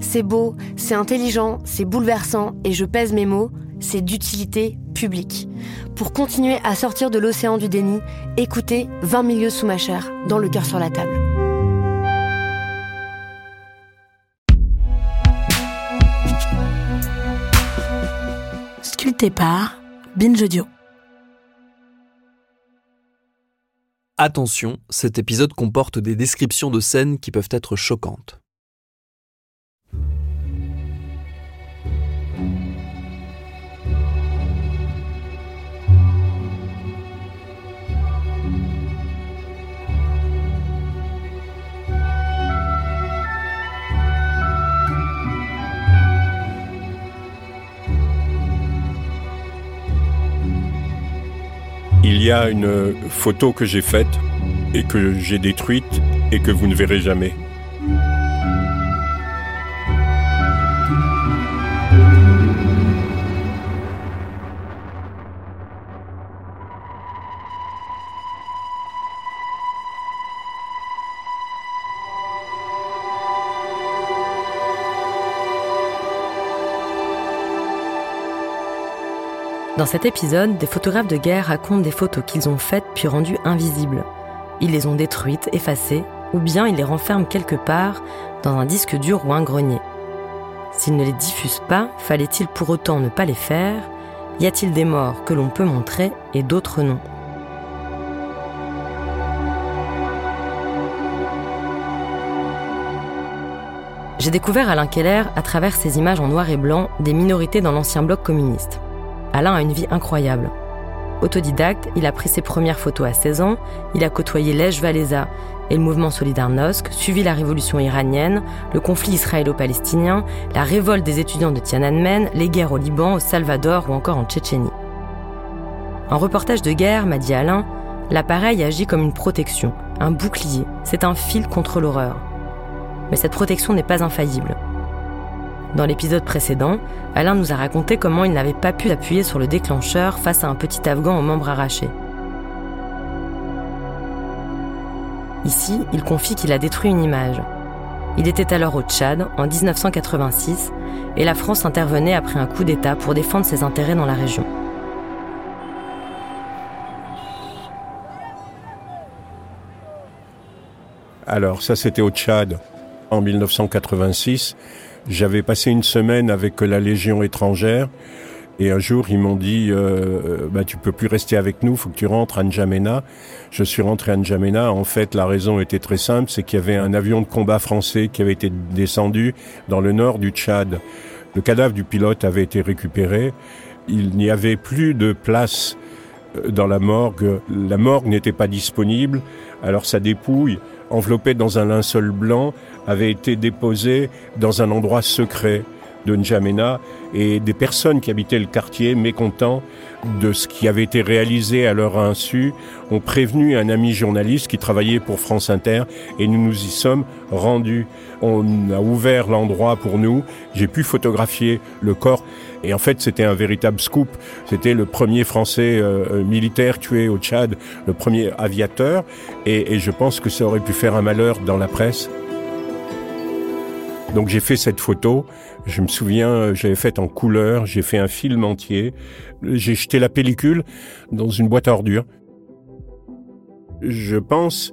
C'est beau, c'est intelligent, c'est bouleversant, et je pèse mes mots, c'est d'utilité publique. Pour continuer à sortir de l'océan du déni, écoutez 20 milieux sous ma chair, dans le cœur sur la table. Sculpté par Binge Audio. Attention, cet épisode comporte des descriptions de scènes qui peuvent être choquantes. Il y a une photo que j'ai faite et que j'ai détruite et que vous ne verrez jamais. Dans cet épisode, des photographes de guerre racontent des photos qu'ils ont faites puis rendues invisibles. Ils les ont détruites, effacées, ou bien ils les renferment quelque part dans un disque dur ou un grenier. S'ils ne les diffusent pas, fallait-il pour autant ne pas les faire? Y a-t-il des morts que l'on peut montrer et d'autres non? J'ai découvert Alain Keller à travers ces images en noir et blanc des minorités dans l'ancien bloc communiste. Alain a une vie incroyable. Autodidacte, il a pris ses premières photos à 16 ans, il a côtoyé Lech Walesa et le mouvement Solidarnosc, suivi la révolution iranienne, le conflit israélo-palestinien, la révolte des étudiants de Tiananmen, les guerres au Liban, au Salvador ou encore en Tchétchénie. En reportage de guerre, m'a dit Alain, l'appareil agit comme une protection, un bouclier, c'est un fil contre l'horreur. Mais cette protection n'est pas infaillible. Dans l'épisode précédent, Alain nous a raconté comment il n'avait pas pu appuyer sur le déclencheur face à un petit Afghan aux membres arrachés. Ici, il confie qu'il a détruit une image. Il était alors au Tchad, en 1986, et la France intervenait après un coup d'État pour défendre ses intérêts dans la région. Alors ça c'était au Tchad en 1986. J'avais passé une semaine avec la Légion étrangère et un jour ils m'ont dit euh, bah, tu peux plus rester avec nous, faut que tu rentres à N'Djamena. Je suis rentré à N'Djamena. En fait, la raison était très simple, c'est qu'il y avait un avion de combat français qui avait été descendu dans le nord du Tchad. Le cadavre du pilote avait été récupéré. Il n'y avait plus de place euh, dans la morgue. La morgue n'était pas disponible. Alors sa dépouille, enveloppée dans un linceul blanc, avait été déposée dans un endroit secret de N'Djamena et des personnes qui habitaient le quartier, mécontents de ce qui avait été réalisé à leur insu, ont prévenu un ami journaliste qui travaillait pour France Inter et nous nous y sommes rendus. On a ouvert l'endroit pour nous, j'ai pu photographier le corps et en fait c'était un véritable scoop. C'était le premier Français euh, militaire tué au Tchad, le premier aviateur et, et je pense que ça aurait pu faire un malheur dans la presse. Donc j'ai fait cette photo. Je me souviens, j'avais fait en couleur, j'ai fait un film entier. J'ai jeté la pellicule dans une boîte à ordures. Je pense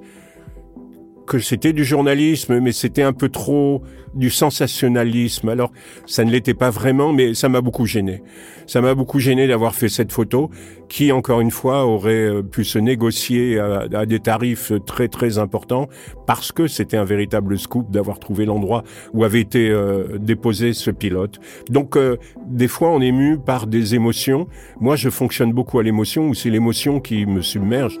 que c'était du journalisme, mais c'était un peu trop du sensationnalisme. Alors, ça ne l'était pas vraiment, mais ça m'a beaucoup gêné. Ça m'a beaucoup gêné d'avoir fait cette photo, qui, encore une fois, aurait euh, pu se négocier à, des tarifs très, très importants, parce que c'était un véritable scoop d'avoir trouvé l'endroit où avait été euh, déposé ce pilote. Donc, euh, des fois, on est mu par des émotions. Moi, je fonctionne beaucoup à l'émotion, ou c'est l'émotion qui me submerge.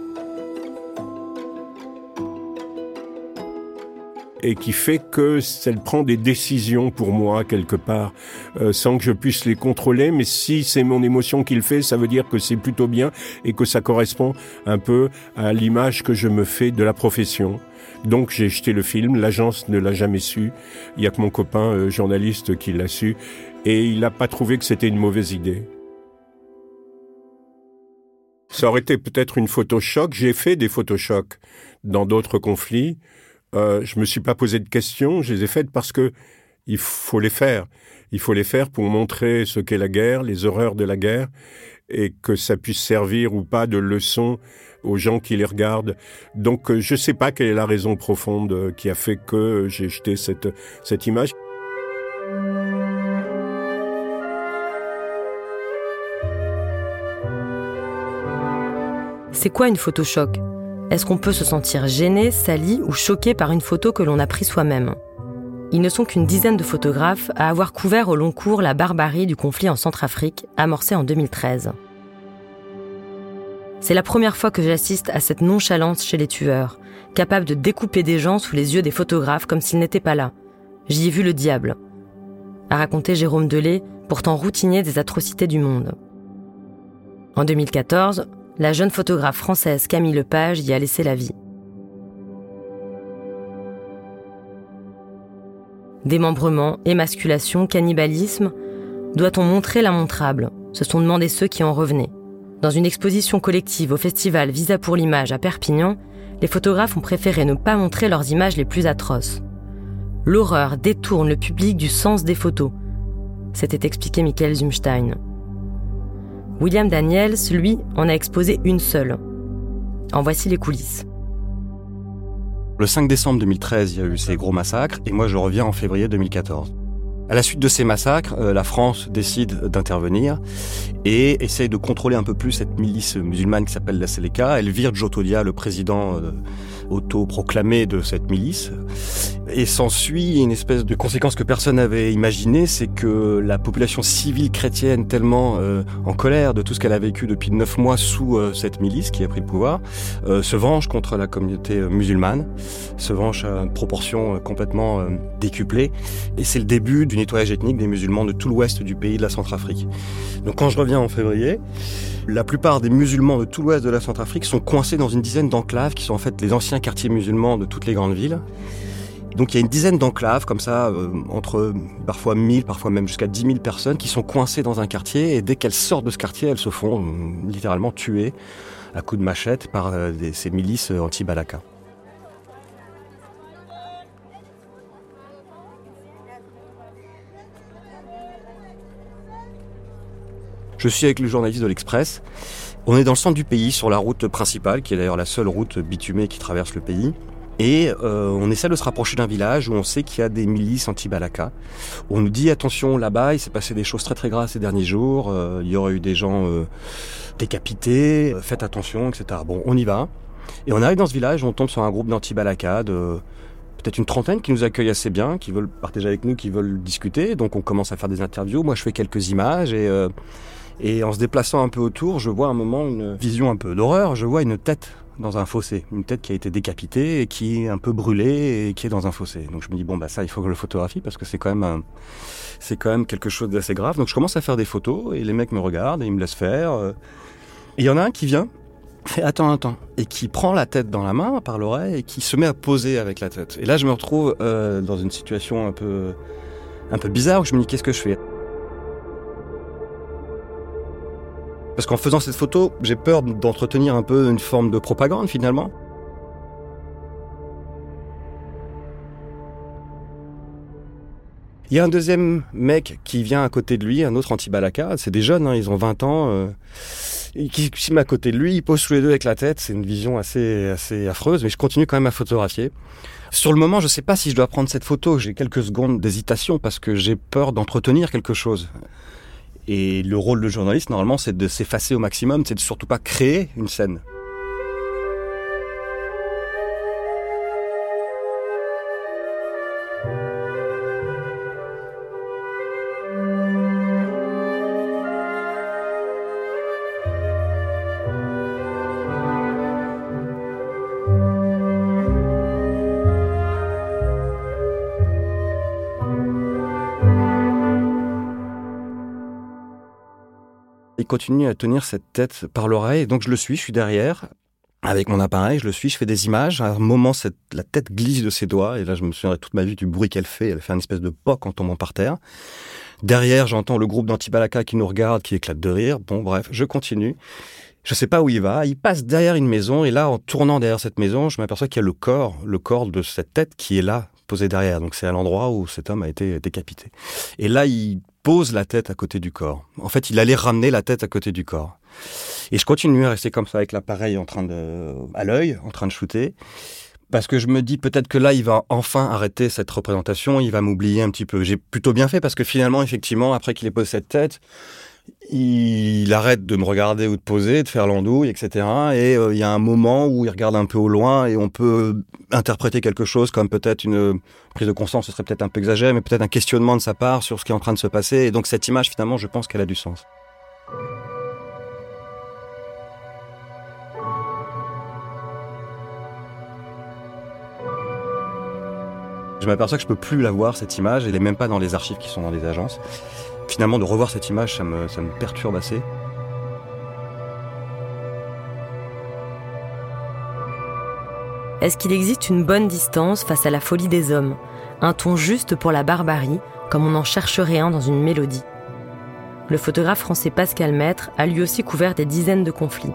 Et qui fait que elle prend des décisions pour moi quelque part euh, sans que je puisse les contrôler. Mais si c'est mon émotion qui le fait ça veut dire que c'est plutôt bien et que ça correspond un peu à l'image que je me fais de la profession. Donc j'ai jeté le film. L'agence ne l'a jamais su. Il y a que mon copain euh, journaliste qui l'a su. Et il n'a pas trouvé que c'était une mauvaise idée. Ça aurait été peut-être une photo choc. J'ai fait des photos chocs dans d'autres conflits euh, je me suis pas posé de questions, je les ai faites parce que il faut les faire. Il faut les faire pour montrer ce qu'est la guerre, les horreurs de la guerre, et que ça puisse servir ou pas de leçon aux gens qui les regardent. Donc euh, je ne sais pas quelle est la raison profonde euh, qui a fait que j'ai jeté cette, cette image. C'est quoi une photo choc est-ce qu'on peut se sentir gêné, sali ou choqué par une photo que l'on a prise soi-même? Ils ne sont qu'une dizaine de photographes à avoir couvert au long cours la barbarie du conflit en Centrafrique, amorcé en 2013. C'est la première fois que j'assiste à cette nonchalance chez les tueurs, capables de découper des gens sous les yeux des photographes comme s'ils n'étaient pas là. J'y ai vu le diable, a raconté Jérôme Delay, pourtant routinier des atrocités du monde. En 2014, la jeune photographe française Camille Lepage y a laissé la vie. Démembrement, émasculation, cannibalisme, doit-on montrer l'immontrable Se sont demandé ceux qui en revenaient. Dans une exposition collective au festival Visa pour l'image à Perpignan, les photographes ont préféré ne pas montrer leurs images les plus atroces. L'horreur détourne le public du sens des photos, s'était expliqué Michael Zumstein. William Daniels, lui, en a exposé une seule. En voici les coulisses. Le 5 décembre 2013, il y a eu ces gros massacres, et moi je reviens en février 2014. À la suite de ces massacres, euh, la France décide d'intervenir et essaye de contrôler un peu plus cette milice musulmane qui s'appelle la Seleka. Elle vire Jotodia, le président euh, autoproclamé de cette milice. Et s'ensuit une espèce de conséquence que personne n'avait imaginée, c'est que la population civile chrétienne, tellement euh, en colère de tout ce qu'elle a vécu depuis neuf mois sous euh, cette milice qui a pris le pouvoir, euh, se venge contre la communauté musulmane, se venge à une proportion complètement décuplée. Et c'est le début du nettoyage ethnique des musulmans de tout l'ouest du pays de la Centrafrique. Donc quand je reviens en février, la plupart des musulmans de tout l'ouest de la Centrafrique sont coincés dans une dizaine d'enclaves qui sont en fait les anciens quartiers musulmans de toutes les grandes villes. Donc il y a une dizaine d'enclaves comme ça, euh, entre parfois 1000, parfois même jusqu'à 10 000 personnes qui sont coincées dans un quartier et dès qu'elles sortent de ce quartier, elles se font euh, littéralement tuer à coups de machette par euh, ces milices anti-Balaka. Je suis avec le journaliste de l'Express. On est dans le centre du pays, sur la route principale, qui est d'ailleurs la seule route bitumée qui traverse le pays. Et euh, on essaie de se rapprocher d'un village où on sait qu'il y a des milices anti-Balaka. On nous dit attention là-bas, il s'est passé des choses très très graves ces derniers jours. Euh, il y aurait eu des gens euh, décapités. faites attention, etc. Bon, on y va. Et on arrive dans ce village, on tombe sur un groupe d'anti-Balaka de peut-être une trentaine qui nous accueillent assez bien, qui veulent partager avec nous, qui veulent discuter. Donc on commence à faire des interviews. Moi, je fais quelques images et et en se déplaçant un peu autour, je vois un moment une vision un peu d'horreur. Je vois une tête dans un fossé, une tête qui a été décapitée et qui est un peu brûlée et qui est dans un fossé. Donc je me dis bon bah ça il faut que je le photographie parce que c'est quand même c'est quand même quelque chose d'assez grave. Donc je commence à faire des photos et les mecs me regardent et ils me laissent faire. Et il y en a un qui vient, fait attends attends et qui prend la tête dans la main par l'oreille et qui se met à poser avec la tête. Et là je me retrouve euh, dans une situation un peu un peu bizarre où je me dis qu'est-ce que je fais? Parce qu'en faisant cette photo, j'ai peur d'entretenir un peu une forme de propagande finalement. Il y a un deuxième mec qui vient à côté de lui, un autre anti-balaka. C'est des jeunes, hein, ils ont 20 ans. Euh, qui se à côté de lui, il pose tous les deux avec la tête. C'est une vision assez, assez affreuse, mais je continue quand même à photographier. Sur le moment, je ne sais pas si je dois prendre cette photo. J'ai quelques secondes d'hésitation parce que j'ai peur d'entretenir quelque chose. Et le rôle de journaliste, normalement, c'est de s'effacer au maximum, c'est de surtout pas créer une scène. Continue à tenir cette tête par l'oreille, donc je le suis, je suis derrière, avec mon appareil, je le suis, je fais des images. À un moment, la tête glisse de ses doigts, et là, je me souviendrai toute ma vie du bruit qu'elle fait. Elle fait une espèce de poc en tombant par terre. Derrière, j'entends le groupe d'Antibalaka qui nous regarde, qui éclate de rire. Bon, bref, je continue. Je sais pas où il va. Il passe derrière une maison, et là, en tournant derrière cette maison, je m'aperçois qu'il y a le corps, le corps de cette tête qui est là, posé derrière. Donc c'est à l'endroit où cet homme a été décapité. Et là, il pose la tête à côté du corps. En fait, il allait ramener la tête à côté du corps. Et je continue à rester comme ça avec l'appareil en train de, à l'œil, en train de shooter. Parce que je me dis peut-être que là, il va enfin arrêter cette représentation, il va m'oublier un petit peu. J'ai plutôt bien fait parce que finalement, effectivement, après qu'il ait posé cette tête, il arrête de me regarder ou de poser, de faire l'andouille, etc. Et euh, il y a un moment où il regarde un peu au loin et on peut interpréter quelque chose comme peut-être une prise de conscience, ce serait peut-être un peu exagéré, mais peut-être un questionnement de sa part sur ce qui est en train de se passer. Et donc cette image, finalement, je pense qu'elle a du sens. Je m'aperçois que je peux plus la voir, cette image. Elle est même pas dans les archives qui sont dans les agences. Finalement, de revoir cette image, ça me, perturbe assez. Est-ce qu'il existe une bonne distance face à la folie des hommes? Un ton juste pour la barbarie, comme on en chercherait un dans une mélodie Le photographe français Pascal Maître a lui aussi couvert des dizaines de conflits.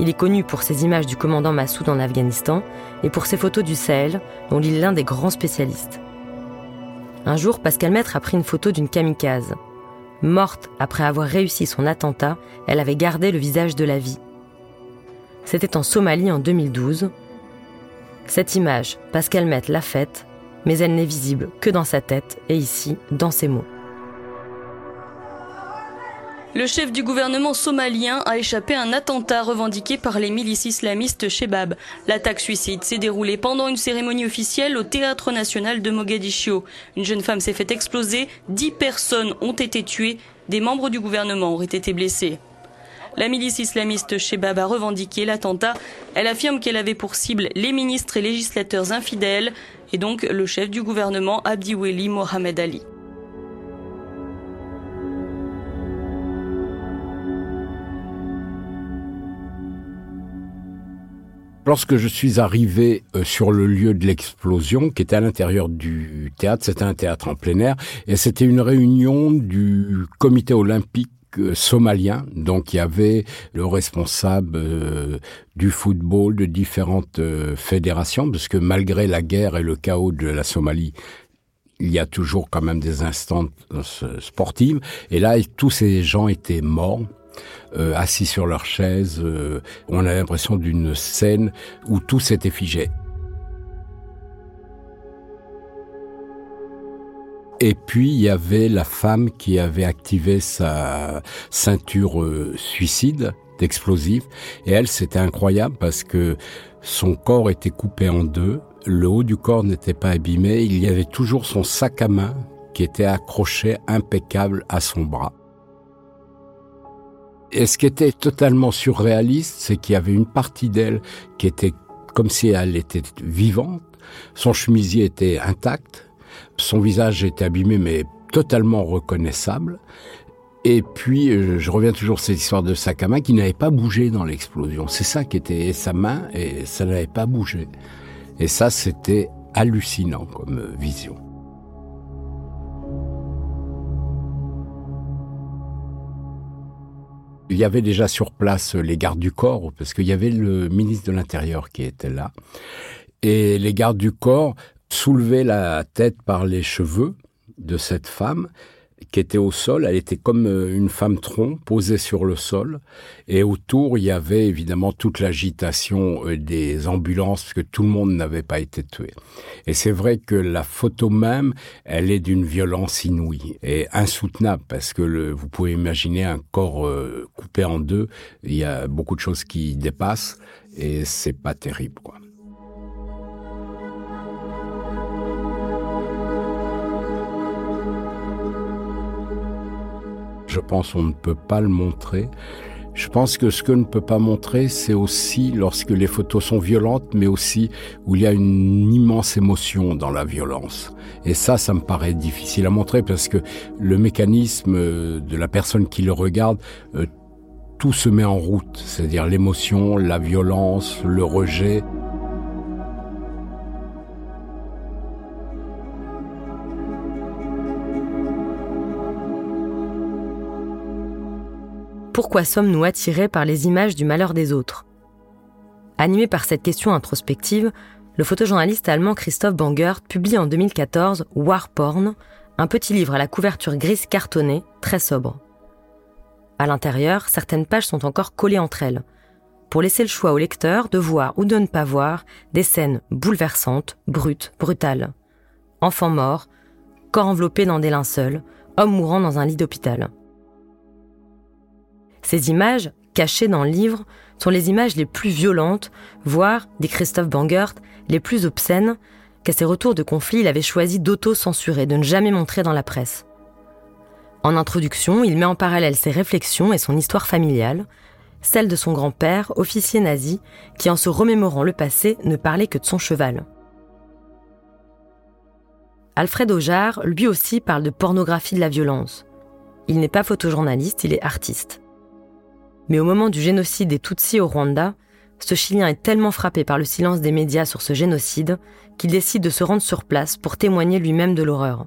Il est connu pour ses images du commandant Massoud en Afghanistan et pour ses photos du Sahel, dont il est l'un des grands spécialistes. Un jour, Pascal Maître a pris une photo d'une kamikaze. Morte après avoir réussi son attentat, elle avait gardé le visage de la vie. C'était en Somalie en 2012. Cette image, Pascal Maître l'a faite, mais elle n'est visible que dans sa tête et ici, dans ses mots. Le chef du gouvernement somalien a échappé à un attentat revendiqué par les milices islamistes Shebab. L'attaque suicide s'est déroulée pendant une cérémonie officielle au Théâtre national de Mogadiscio. Une jeune femme s'est fait exploser, dix personnes ont été tuées, des membres du gouvernement auraient été blessés. La milice islamiste Shebab a revendiqué l'attentat. Elle affirme qu'elle avait pour cible les ministres et législateurs infidèles et donc le chef du gouvernement Abdi Weli Mohamed Ali. Lorsque je suis arrivé euh, sur le lieu de l'explosion, qui était à l'intérieur du théâtre, c'était un théâtre en plein air, et c'était une réunion du comité olympique euh, somalien. Donc il y avait le responsable euh, du football de différentes fédérations, parce que malgré la guerre et le chaos de la Somalie, il y a toujours quand même des instances sportives. Et là, tous ces gens étaient morts euh, assis sur leur chaise. Euh, on a l'impression d'une scène où tout s'était figé. Et puis il y avait la femme qui avait activé sa ceinture euh, suicide d'explosifs. Et elle, c'était incroyable parce que son corps était coupé en deux, le haut du corps n'était pas abîmé, il y avait toujours son sac à main qui était accroché impeccable à son bras. Et ce qui était totalement surréaliste, c'est qu'il y avait une partie d'elle qui était comme si elle était vivante. Son chemisier était intact. Son visage était abîmé, mais totalement reconnaissable. Et puis, euh, je reviens toujours à cette histoire de sac à main qui n'avait pas bougé dans l'explosion. C'est ça qui était sa main et ça n'avait pas bougé. Et ça, c'était hallucinant comme vision. Il y avait déjà sur place les gardes du corps, parce qu'il y avait le ministre de l'Intérieur qui était là. Et les gardes du corps soulevaient la tête par les cheveux de cette femme qui était au sol. Elle était comme euh, une femme tronc posée sur le sol. Et autour, il y avait évidemment toute l'agitation euh, des ambulances, parce que tout le monde n'avait pas été tué. Et c'est vrai que la photo même, elle est d'une violence inouïe et insoutenable, parce que le, vous pouvez imaginer un corps euh, coupé en deux. Il y a beaucoup de choses qui dépassent, et c'est pas terrible, quoi. Je pense qu'on ne peut pas le montrer. Je pense que ce que ne peut pas montrer, c'est aussi lorsque les photos sont violentes, mais aussi où il y a une immense émotion dans la violence. Et ça, ça me paraît difficile à montrer parce que le mécanisme euh, de la personne qui le regarde, euh, tout se met en route, c'est-à-dire l'émotion, la violence, le rejet. Pourquoi sommes-nous attirés par les images du malheur des autres? Animé par cette question introspective, le photojournaliste allemand Christoph Bangert publie en 2014 War Porn, un petit livre à la couverture grise cartonnée, très sobre. À l'intérieur, certaines pages sont encore collées entre elles, pour laisser le choix au lecteur de voir ou de ne pas voir des scènes bouleversantes, brutes, brutales. Enfants morts, corps enveloppés dans des linceuls, hommes mourant dans un lit d'hôpital. Ces images, cachées dans le livre, sont les images les plus violentes, voire, dit Christophe Bangert, les plus obscènes, qu'à ses retours de conflit il avait choisi d'auto-censurer, de ne jamais montrer dans la presse. En introduction, il met en parallèle ses réflexions et son histoire familiale, celle de son grand-père, officier nazi, qui en se remémorant le passé ne parlait que de son cheval. Alfred Aujar, lui aussi, parle de pornographie de la violence. Il n'est pas photojournaliste, il est artiste. Mais au moment du génocide des Tutsis au Rwanda, ce Chilien est tellement frappé par le silence des médias sur ce génocide qu'il décide de se rendre sur place pour témoigner lui-même de l'horreur.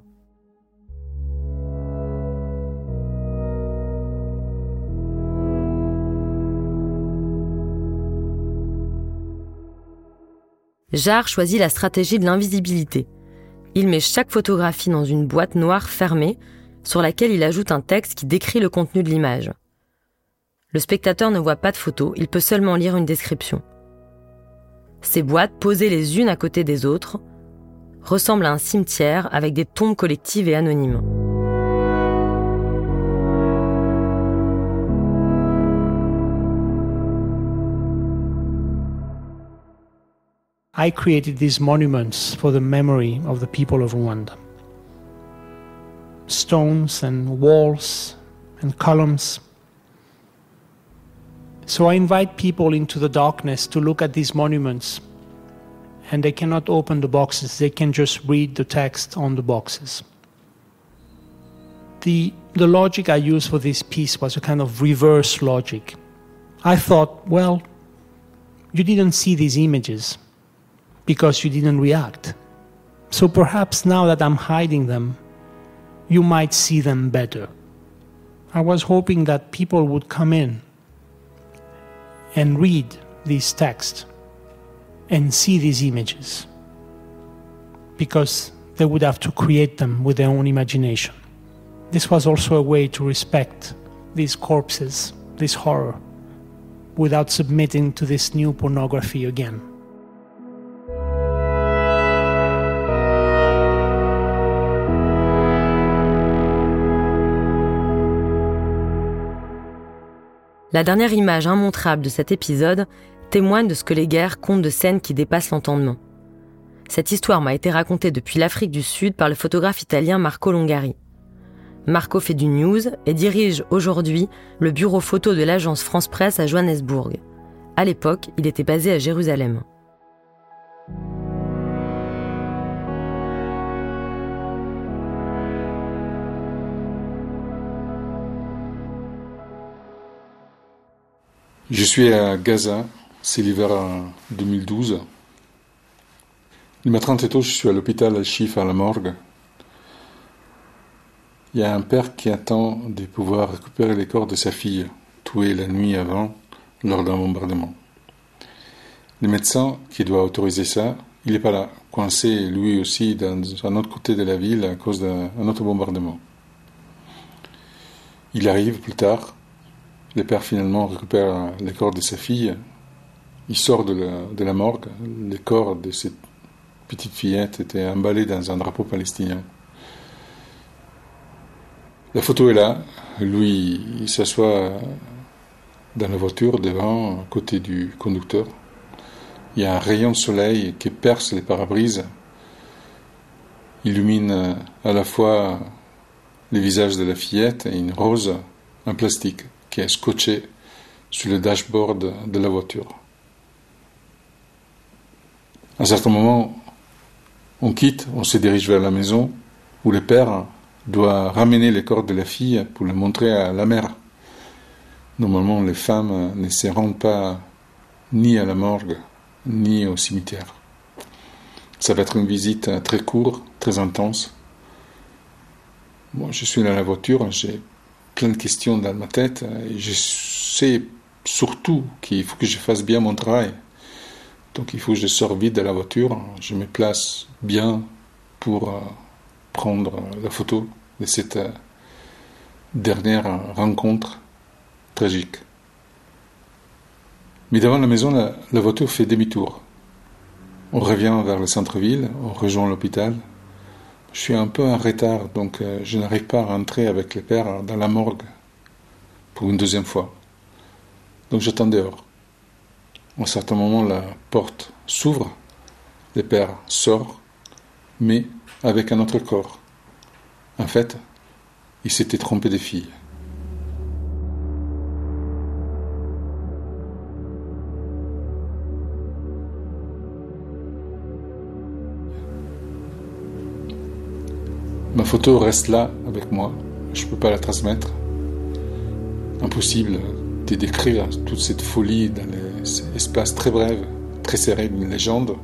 Jarre choisit la stratégie de l'invisibilité. Il met chaque photographie dans une boîte noire fermée sur laquelle il ajoute un texte qui décrit le contenu de l'image. Le spectateur ne voit pas de photos, il peut seulement lire une description. Ces boîtes, posées les unes à côté des autres, ressemblent à un cimetière avec des tombes collectives et anonymes. I created these monuments for the memory of the people of Rwanda. Stones and walls and columns So I invite people into the darkness to look at these monuments. And they cannot open the boxes, they can just read the text on the boxes. The, the logic I used for this piece was a kind of reverse logic. I thought, well, you didn't see these images because you didn't react. So perhaps now that I'm hiding them, you might see them better. I was hoping that people would come in and read these texts and see these images because they would have to create them with their own imagination. This was also a way to respect these corpses, this horror, without submitting to this new pornography again. La dernière image immontrable de cet épisode témoigne de ce que les guerres comptent de scènes qui dépassent l'entendement. Cette histoire m'a été racontée depuis l'Afrique du Sud par le photographe italien Marco Longari. Marco fait du news et dirige aujourd'hui le bureau photo de l'agence France Presse à Johannesburg. À l'époque, il était basé à Jérusalem. Je suis à Gaza, c'est l'hiver 2012. Le matin très tôt, je suis à l'hôpital Al-Shif à la morgue. Il y a un père qui attend de pouvoir récupérer les corps de sa fille, tuée la nuit avant lors d'un bombardement. Le médecin qui doit autoriser ça, il n'est pas là, coincé lui aussi dans un autre côté de la ville à cause d'un autre bombardement. Il arrive plus tard. Le père finalement récupère les corps de sa fille. Il sort de la, morgue. Les corps de cette petite fillette étaient emballés dans un drapeau palestinien. La photo est là. Lui, il s'assoit dans la voiture devant, à côté du conducteur. Il y a un rayon de soleil qui perce les pare-brises, illumine à la fois le visage de la fillette et une rose en plastique qui est scotché sur le dashboard de la voiture. À un certain moment, on quitte, on se dirige vers la maison où le père doit ramener les corps de la fille pour les montrer à la mère. Normalement, les femmes ne se rendent pas ni à la morgue, ni au cimetière. Ça va être une visite très courte, très intense. Moi, je suis dans la voiture, j'ai plein de questions dans ma tête et je sais surtout qu'il faut que je fasse bien mon travail. Donc il faut que je sors vite de la voiture, je me place bien pour euh, prendre la photo de cette euh, dernière rencontre tragique. Mais devant la maison, la, voiture fait demi-tour. On revient vers le centre-ville, on rejoint l'hôpital. Je suis un peu en retard, donc euh, je n'arrive pas à rentrer avec les pères dans la morgue pour une deuxième fois. Donc j'attends dehors. À un certain moment, la porte s'ouvre, le père sort, mais avec un autre corps. En fait, il s'était trompé de fille. Ma photo reste là avec moi. Je ne peux pas la transmettre. Impossible de décrire toute cette folie dans l'espace très bref, très serré d'une légende.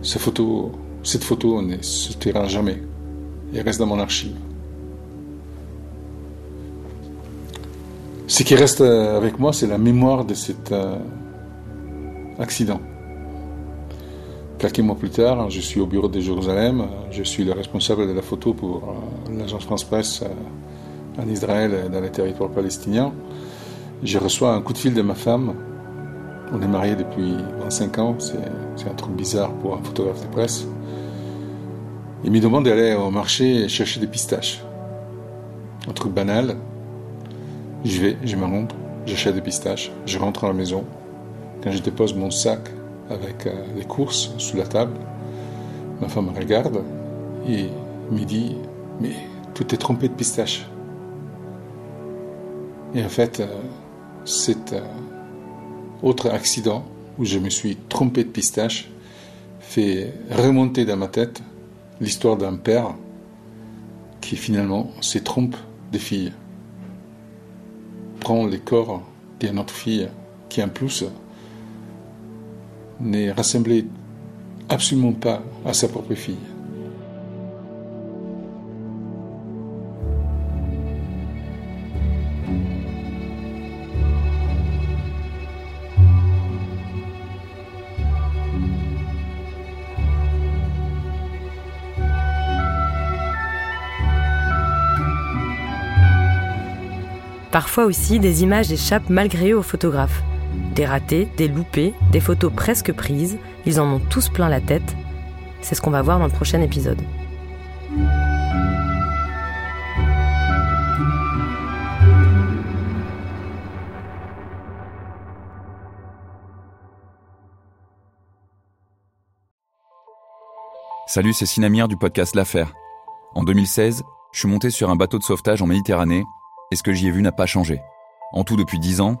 Cette photo, cette photo ne se taira jamais et reste dans mon archive. Ce qui reste avec moi, c'est la mémoire de cet euh, accident. Quelques mois plus tard, je suis au bureau de Jérusalem, je suis le responsable de la photo pour euh, l'agence France-Presse en Israël et dans les territoires palestiniens. Je reçois un coup de fil de ma femme. On est mariés depuis 25 ans, c'est un truc bizarre pour un photographe de presse. Il me demande d'aller au marché chercher des pistaches. Un truc banal. Je vais, je me j'achète des pistaches, je rentre à la maison. Quand je dépose mon sac avec euh, les courses sous la table, ma femme me regarde et me dit Mais tu t'es trompé de pistaches. Et en fait, euh, cet euh, autre accident où je me suis trompé de pistache fait remonter dans ma tête l'histoire d'un père qui finalement se trompe des filles, prend les corps d'une autre fille qui en plus n'est rassemblé absolument pas à sa propre fille. Parfois aussi, des images échappent malgré eux aux photographes. Des ratés, des loupés, des photos presque prises, ils en ont tous plein la tête. C'est ce qu'on va voir dans le prochain épisode. Salut, c'est Sinamir du podcast L'Affaire. En 2016, je suis monté sur un bateau de sauvetage en Méditerranée et ce que j'y ai vu n'a pas changé. En tout, depuis 10 ans,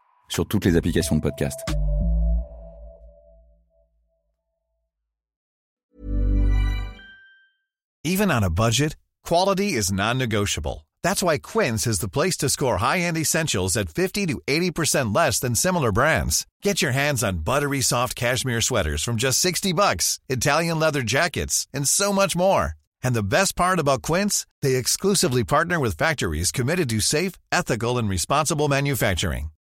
sur toutes les applications de podcast. Even on a budget, quality is non-negotiable. That's why Quince is the place to score high-end essentials at 50 to 80% less than similar brands. Get your hands on buttery soft cashmere sweaters from just 60 bucks, Italian leather jackets, and so much more. And the best part about Quince, they exclusively partner with factories committed to safe, ethical, and responsible manufacturing.